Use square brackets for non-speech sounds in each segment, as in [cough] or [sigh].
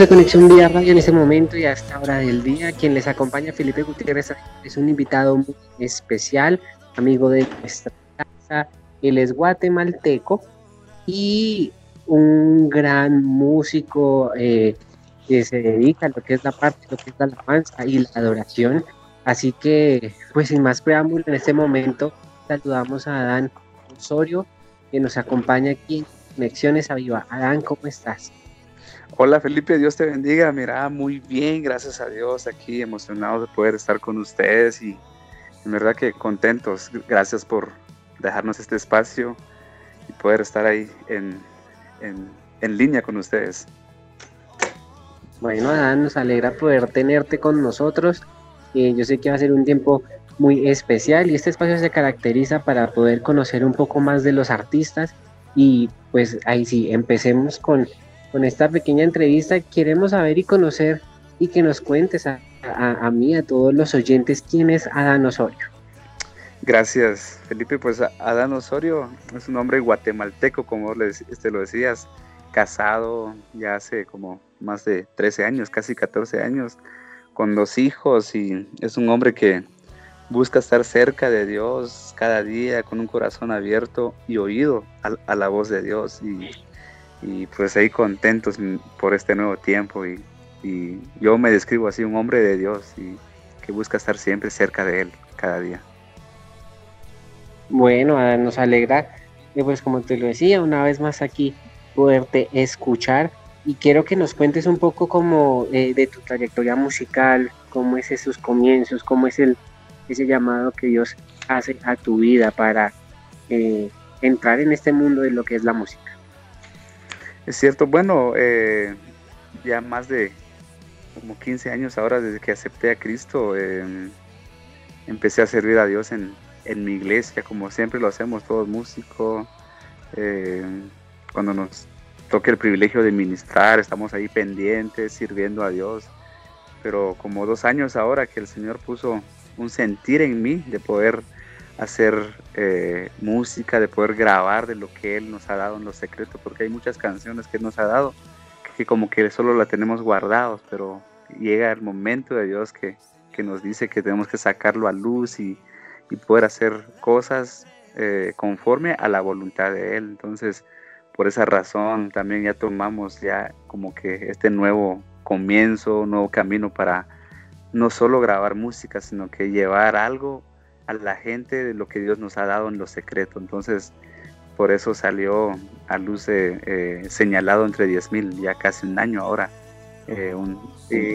De Conexión Vía Radio en este momento y a esta hora del día, quien les acompaña Felipe Gutiérrez es un invitado muy especial, amigo de nuestra casa, él es guatemalteco y un gran músico eh, que se dedica a lo que es la parte, lo que es la alabanza y la adoración. Así que, pues sin más preámbulo, en este momento saludamos a Adán Osorio, que nos acompaña aquí en Conexiones a Viva. Adán, ¿cómo estás? Hola Felipe, Dios te bendiga. Mira, muy bien, gracias a Dios, aquí emocionado de poder estar con ustedes y en verdad que contentos. Gracias por dejarnos este espacio y poder estar ahí en, en, línea con ustedes. Bueno, Adán, nos alegra poder tenerte con nosotros. Eh, yo sé que va a ser un tiempo muy especial y este espacio se caracteriza para poder conocer un poco más de los artistas y pues ahí sí, empecemos con, con esta pequeña entrevista. Queremos saber y conocer y que nos cuentes a, a, mí, a todos los oyentes, quién es Adán Osorio. Gracias, Felipe. Pues Adán Osorio es un hombre guatemalteco, como te este, lo decías, casado ya hace como más de 13 años, casi 14 años, con dos hijos y es un hombre que busca estar cerca de Dios cada día con un corazón abierto y oído a, la voz de Dios y, pues ahí contentos por este nuevo tiempo y, yo me describo así un hombre de Dios y que busca estar siempre cerca de Él cada día. Bueno, nos alegra, eh, pues como te lo decía, una vez más aquí poderte escuchar y quiero que nos cuentes un poco como eh, de tu trayectoria musical, cómo es esos comienzos, cómo es el ese llamado que Dios hace a tu vida para eh, entrar en este mundo de lo que es la música. Es cierto, bueno, eh, ya más de como 15 años ahora desde que acepté a Cristo, em, empecé a servir a Dios en, mi iglesia, como siempre lo hacemos todos músicos. Em, cuando nos toque el privilegio de ministrar, estamos ahí pendientes, sirviendo a Dios. Pero como dos años ahora que el Señor puso un sentir en mí de poder hacer eh, música, de poder grabar de lo que Él nos ha dado en los secretos, porque hay muchas canciones que Él nos ha dado que como que solo la tenemos guardados, pero llega el momento de Dios que, nos dice que tenemos que sacarlo a luz y, poder hacer cosas eh, conforme a la voluntad de Él. Entonces, por esa razón también ya tomamos ya como que este nuevo comienzo, nuevo camino para no solo grabar música, sino que llevar algo a la gente de lo que Dios nos ha dado en lo secreto. Entonces, por eso salió a luz eh, señalado entre 10.000, ya casi un año ahora, eh,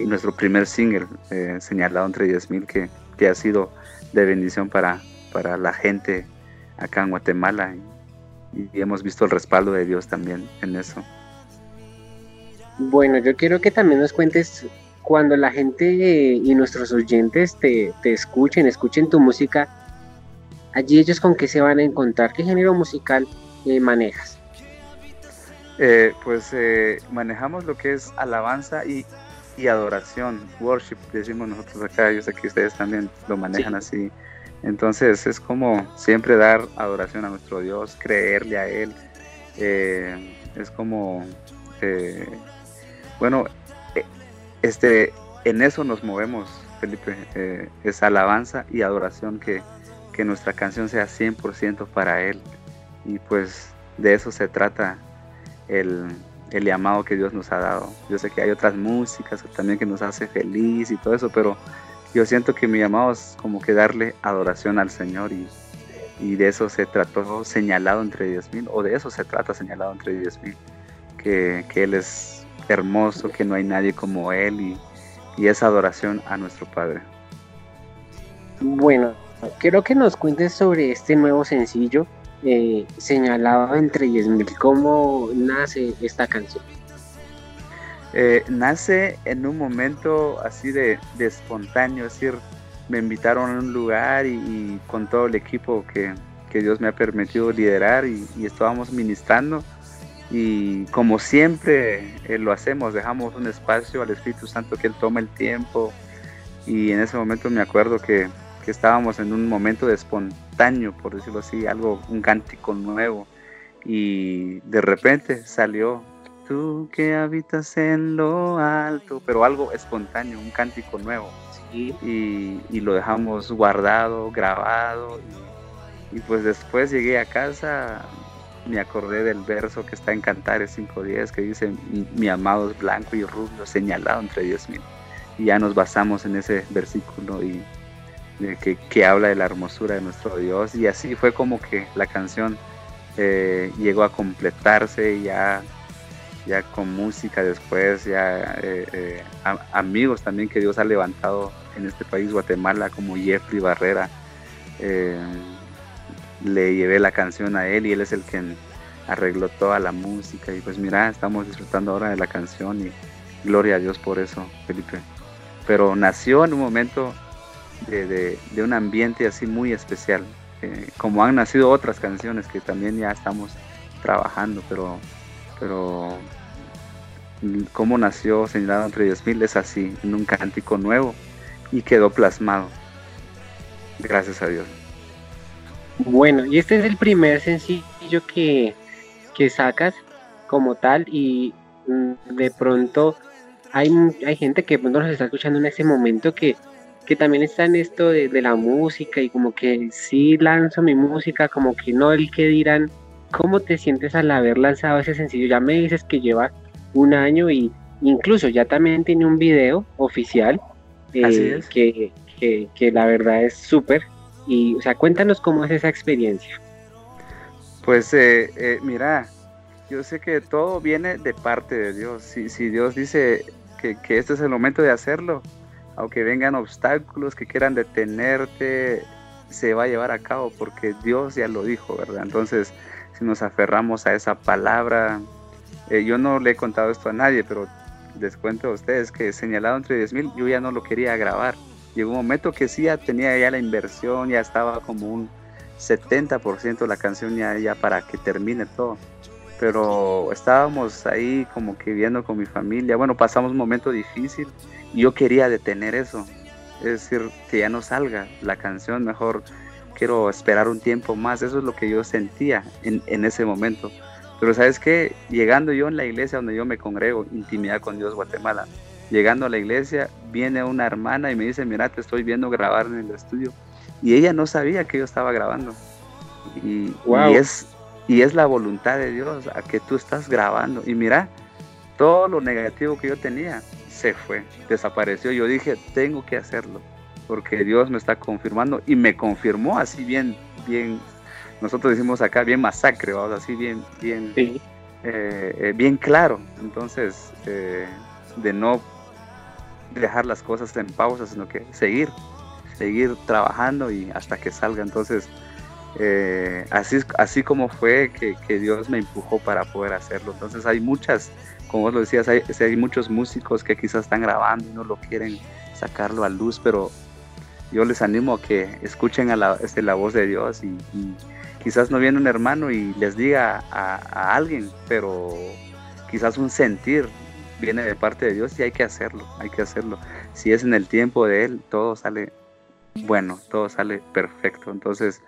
nuestro primer single eh, señalado entre 10.000 que, que ha sido de bendición para, para la gente acá en Guatemala y, y hemos visto el respaldo de Dios también en eso. Bueno, yo quiero que también nos cuentes cuando la gente y nuestros oyentes te, escuchen, escuchen tu música, allí ellos con qué se van a encontrar, qué género musical eh, manejas. Eh, pues eh, manejamos lo que es alabanza y, adoración, worship, decimos nosotros acá, yo sé que ustedes también lo manejan así. Entonces es como siempre dar adoración a nuestro Dios, creerle a Él. es como, bueno, este, en eso nos movemos, Felipe, eh, es alabanza y adoración que, nuestra canción sea 100% para Él. Y pues de eso se trata el, llamado que Dios nos ha dado. Yo sé que hay otras músicas también que nos hace feliz y todo eso, pero yo siento que mi llamado es como que darle adoración al Señor y, de eso se trató señalado entre 10.000, o de eso se trata señalado entre 10.000, que, que Él es hermoso, que no hay nadie como Él y, esa adoración a nuestro Padre. Bueno, quiero que nos cuentes sobre este nuevo sencillo eh, señalado entre 10.000. ¿Cómo nace esta canción? Eh, nace en un momento así de, espontáneo, es decir, me invitaron a un lugar y, con todo el equipo que, Dios me ha permitido liderar y, y estábamos ministrando y como siempre eh, lo hacemos, dejamos un espacio al Espíritu Santo que Él tome el tiempo y en ese momento me acuerdo que, estábamos en un momento de espontáneo, por decirlo así, algo, un cántico nuevo y de repente salió tú que habitas en lo alto, pero algo espontáneo, un cántico nuevo. Y, lo dejamos guardado, grabado. Y, pues después llegué a casa, me acordé del verso que está en Cantares 5.10 que dice, mi, amado es blanco y rubio, señalado entre diez mil. Y ya nos basamos en ese versículo y que, que habla de la hermosura de nuestro Dios. Y así fue como que la canción eh, llegó a completarse ya ya con música después, ya eh, eh, amigos también que Dios ha levantado en este país, Guatemala, como Jeffrey Barrera. Le llevé la canción a él y él es el que arregló toda la música y pues mira, estamos disfrutando ahora de la canción y gloria a Dios por eso, Felipe. Pero nació en un momento de un ambiente así muy especial como han nacido otras canciones que también ya estamos trabajando, pero, pero como nació Señalado entre 10.000 es así, en un cántico nuevo y quedó plasmado. Gracias a Dios. Bueno, y este es el primer sencillo que, que sacas como tal y mm, de pronto hay, hay gente que de nos está escuchando en ese momento que que también está en esto de, la música y como que sí lanzo mi música, como que no el que dirán, ¿cómo te sientes al haber lanzado ese sencillo? Ya me dices que lleva un año y incluso ya también tiene un video oficial eh, que, que, la verdad es súper. Y, o sea, cuéntanos cómo es esa experiencia. Pues eh, eh, mira, yo sé que todo viene de parte de Dios. Si, si Dios dice que, que este es el momento de hacerlo, aunque vengan obstáculos que quieran detenerte, se va a llevar a cabo porque Dios ya lo dijo, ¿verdad? Entonces, si nos aferramos a esa palabra, eh, yo no le he contado esto a nadie, pero les cuento a ustedes que señalado entre 10.000, yo ya no lo quería grabar. Llegó un momento que sí ya tenía ya la inversión, ya estaba como un 70% la canción ya, ya para que termine todo. Pero estábamos ahí como que viendo con mi familia. Bueno, pasamos un momento difícil yo quería detener eso, es decir, que ya no salga la canción, mejor quiero esperar un tiempo más, eso es lo que yo sentía en, ese momento. Pero sabes qué, llegando yo en la iglesia donde yo me congrego, intimidad con Dios Guatemala, llegando a la iglesia, viene una hermana y me dice, mira, te estoy viendo grabar en el estudio. Y ella no sabía que yo estaba grabando. Y, y, es, y es la voluntad de Dios a que tú estás grabando. Y mira, todo lo negativo que yo tenía, se fue, desapareció. Yo dije, tengo que hacerlo, porque Dios me está confirmando y me confirmó así bien, bien, nosotros decimos acá bien masacre, vamos, así bien, bien, eh, eh, bien claro. Entonces, eh, de no dejar las cosas en pausa, sino que seguir, seguir trabajando y hasta que salga. Entonces, así, así como fue que, que Dios me empujó para poder hacerlo. Entonces, hay muchas como vos lo decías, hay, hay muchos músicos que quizás están grabando y no lo quieren sacarlo a luz, pero yo les animo a que escuchen a la, este, la voz de Dios y, quizás no viene un hermano y les diga a, alguien, pero quizás un sentir viene de parte de Dios y hay que hacerlo, hay que hacerlo. Si es en el tiempo de Él, todo sale bueno, todo sale perfecto. Entonces,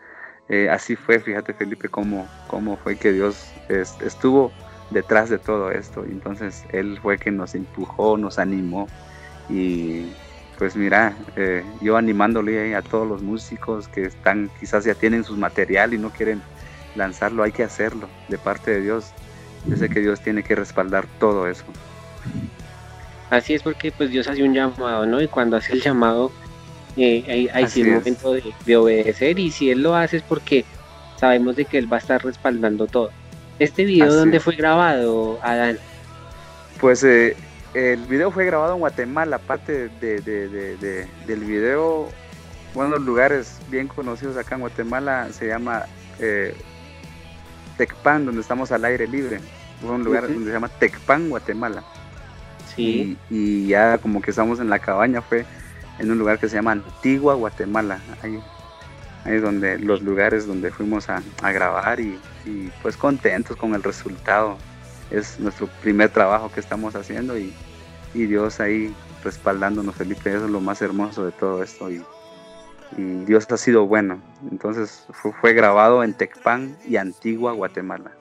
eh, así fue, fíjate Felipe, cómo, cómo fue que Dios estuvo detrás de todo esto. Entonces él fue quien nos empujó, nos animó y pues mira, eh, yo animándole a todos los músicos que están, quizás ya tienen su material y no quieren lanzarlo, hay que hacerlo de parte de Dios. Yo sé que Dios tiene que respaldar todo eso. Así es porque pues Dios hace un llamado, ¿no? Y cuando hace el llamado eh, hay, hay sí momento de, de, obedecer y si Él lo hace es porque sabemos de que Él va a estar respaldando todo. ¿Este video dónde fue grabado, Adán? Pues eh, el video fue grabado en Guatemala, aparte de, del video, bueno, lugares bien conocidos acá en Guatemala se llama eh, Tecpan, donde estamos al aire libre. un lugar donde se llama Tecpan, Guatemala. Sí. Y, ya como que estamos en la cabaña, fue en un lugar que se llama Antigua, Guatemala. Ahí, ahí es donde los lugares donde fuimos a grabar y, y pues contentos con el resultado. Es nuestro primer trabajo que estamos haciendo y, Dios ahí respaldándonos, Felipe, eso es lo más hermoso de todo esto. Y, Dios ha sido bueno. Entonces fue, grabado en Tecpan y Antigua, Guatemala.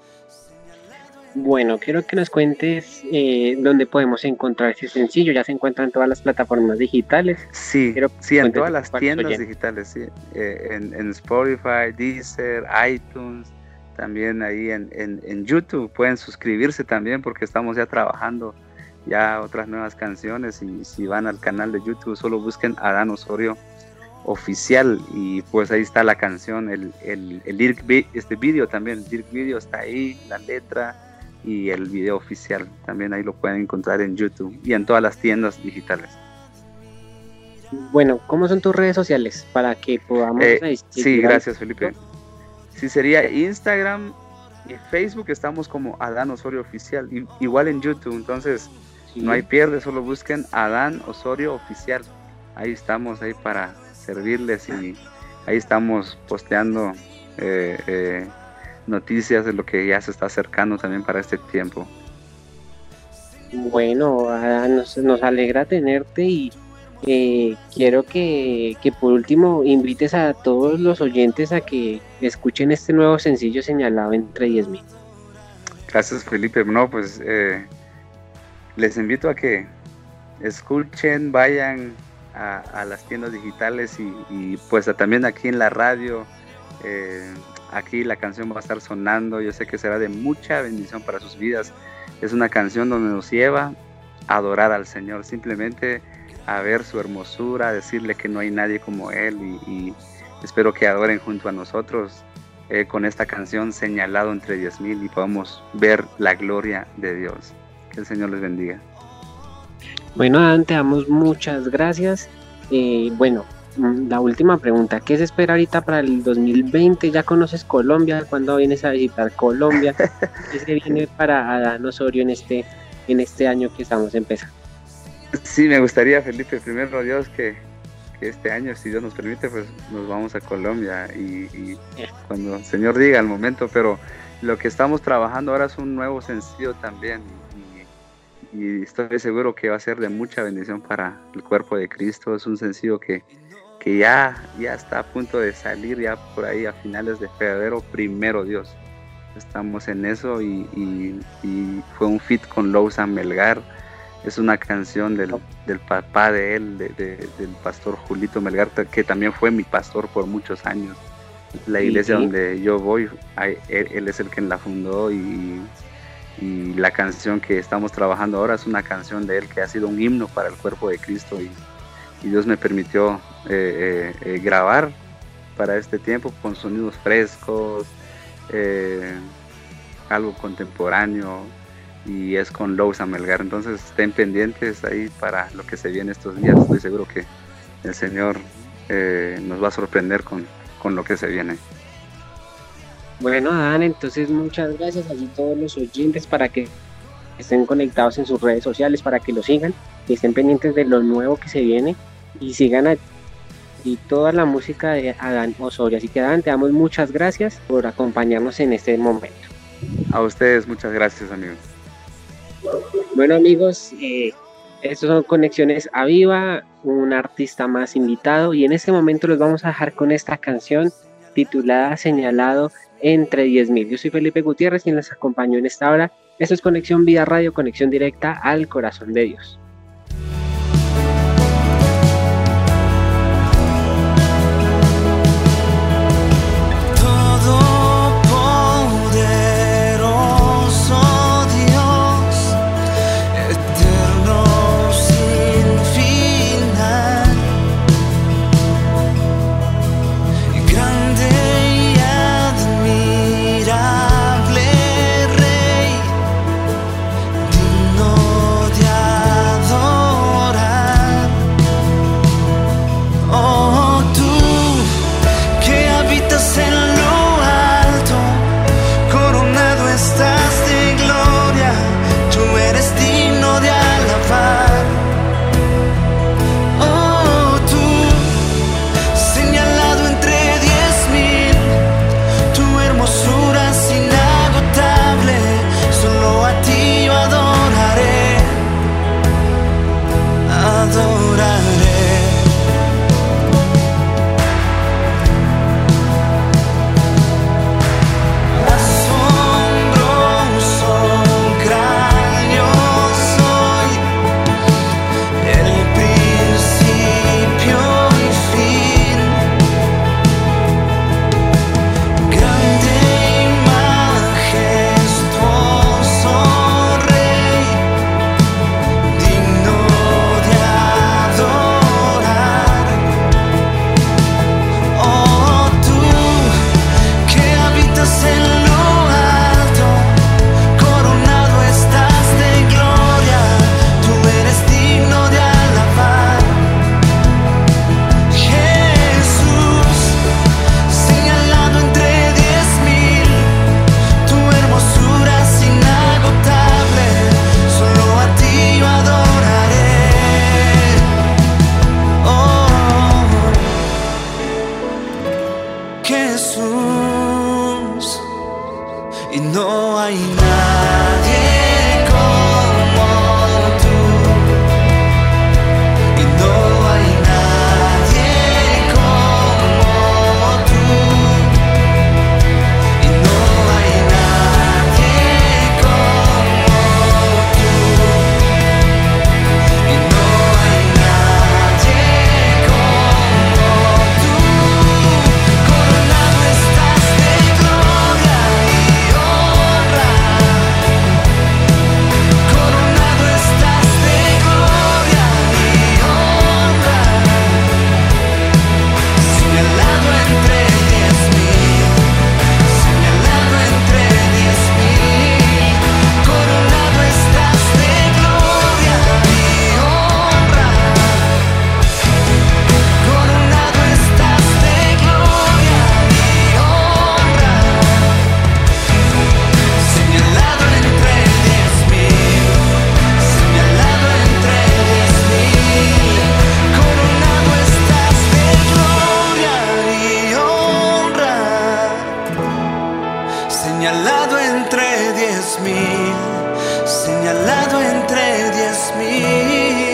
Bueno, quiero que nos cuentes eh, dónde podemos encontrar ese sencillo. Ya se encuentra en todas las plataformas digitales. Sí, sí, en todas las tiendas digitales, sí. Eh, en, Spotify, Deezer, iTunes, también ahí en, en, YouTube. Pueden suscribirse también porque estamos ya trabajando ya otras nuevas canciones y si van al canal de YouTube solo busquen Adán Osorio oficial y pues ahí está la canción, el, el, el este video también, el lyric video está ahí, la letra y el video oficial también ahí lo pueden encontrar en YouTube y en todas las tiendas digitales. Bueno, ¿cómo son tus redes sociales para que podamos... Eh, sí, gracias Felipe. Sí, sería Instagram y Facebook, estamos como Adán Osorio Oficial, igual en YouTube, entonces no hay pierde, solo busquen Adán Osorio Oficial. Ahí estamos, ahí para servirles y ahí estamos posteando eh, eh, noticias de lo que ya se está acercando también para este tiempo. Bueno, nos, nos alegra tenerte y eh, quiero que, por último invites a todos los oyentes a que escuchen este nuevo sencillo señalado entre 10.000. Gracias Felipe. No, pues les invito a que escuchen, vayan, a, las tiendas digitales y, pues también aquí en la radio. Eh, aquí la canción va a estar sonando, yo sé que será de mucha bendición para sus vidas. Es una canción donde nos lleva a adorar al Señor, simplemente a ver su hermosura, a decirle que no hay nadie como Él y, espero que adoren junto a nosotros eh, con esta canción señalado entre 10.000 y podamos ver la gloria de Dios. Que el Señor les bendiga. Bueno, Adán, te damos muchas gracias. Eh, bueno, la última pregunta, ¿qué se espera ahorita para el 2020? ¿Ya conoces Colombia? ¿Cuándo vienes a visitar Colombia? [laughs] ¿Qué se viene para Adán Osorio en este, en este año que estamos empezando? Sí, me gustaría, Felipe, primero Dios, que, este año, si Dios nos permite, pues nos vamos a Colombia y, cuando el Señor diga el momento, pero lo que estamos trabajando ahora es un nuevo sencillo también y estoy seguro que va a ser de mucha bendición para el cuerpo de Cristo. Es un sencillo que, que ya, ya está a punto de salir ya por ahí a finales de febrero, primero Dios. Estamos en eso y, fue un fit con Lousa Melgar. Es una canción del, papá de él, del pastor Julito Melgar, que también fue mi pastor por muchos años. La iglesia donde yo voy, él, él, es el que la fundó y y la canción que estamos trabajando ahora es una canción de él que ha sido un himno para el cuerpo de Cristo y, Dios me permitió eh, eh, eh, grabar para este tiempo con sonidos frescos, algo contemporáneo y es con Lowe's Amelgar. Entonces estén pendientes ahí para lo que se viene estos días. Estoy seguro que el Señor nos va a sorprender con, con lo que se viene. Bueno, Dan, entonces muchas gracias a todos los oyentes para que estén conectados en sus redes sociales, para que lo sigan, y estén pendientes de lo nuevo que se viene y sigan a, y toda la música de Adán Osorio. Así que Adán, te damos muchas gracias por acompañarnos en este momento. A ustedes muchas gracias amigos. Bueno amigos, eh, estos son Conexiones a Viva, un artista más invitado y en este momento los vamos a dejar con esta canción titulada Señalado entre 10.000. Yo soy Felipe Gutiérrez, quien les acompañó en esta hora. Esto es Conexión Vida Radio, conexión directa al corazón de Dios. Entre diez mil, señalado entre diez mil.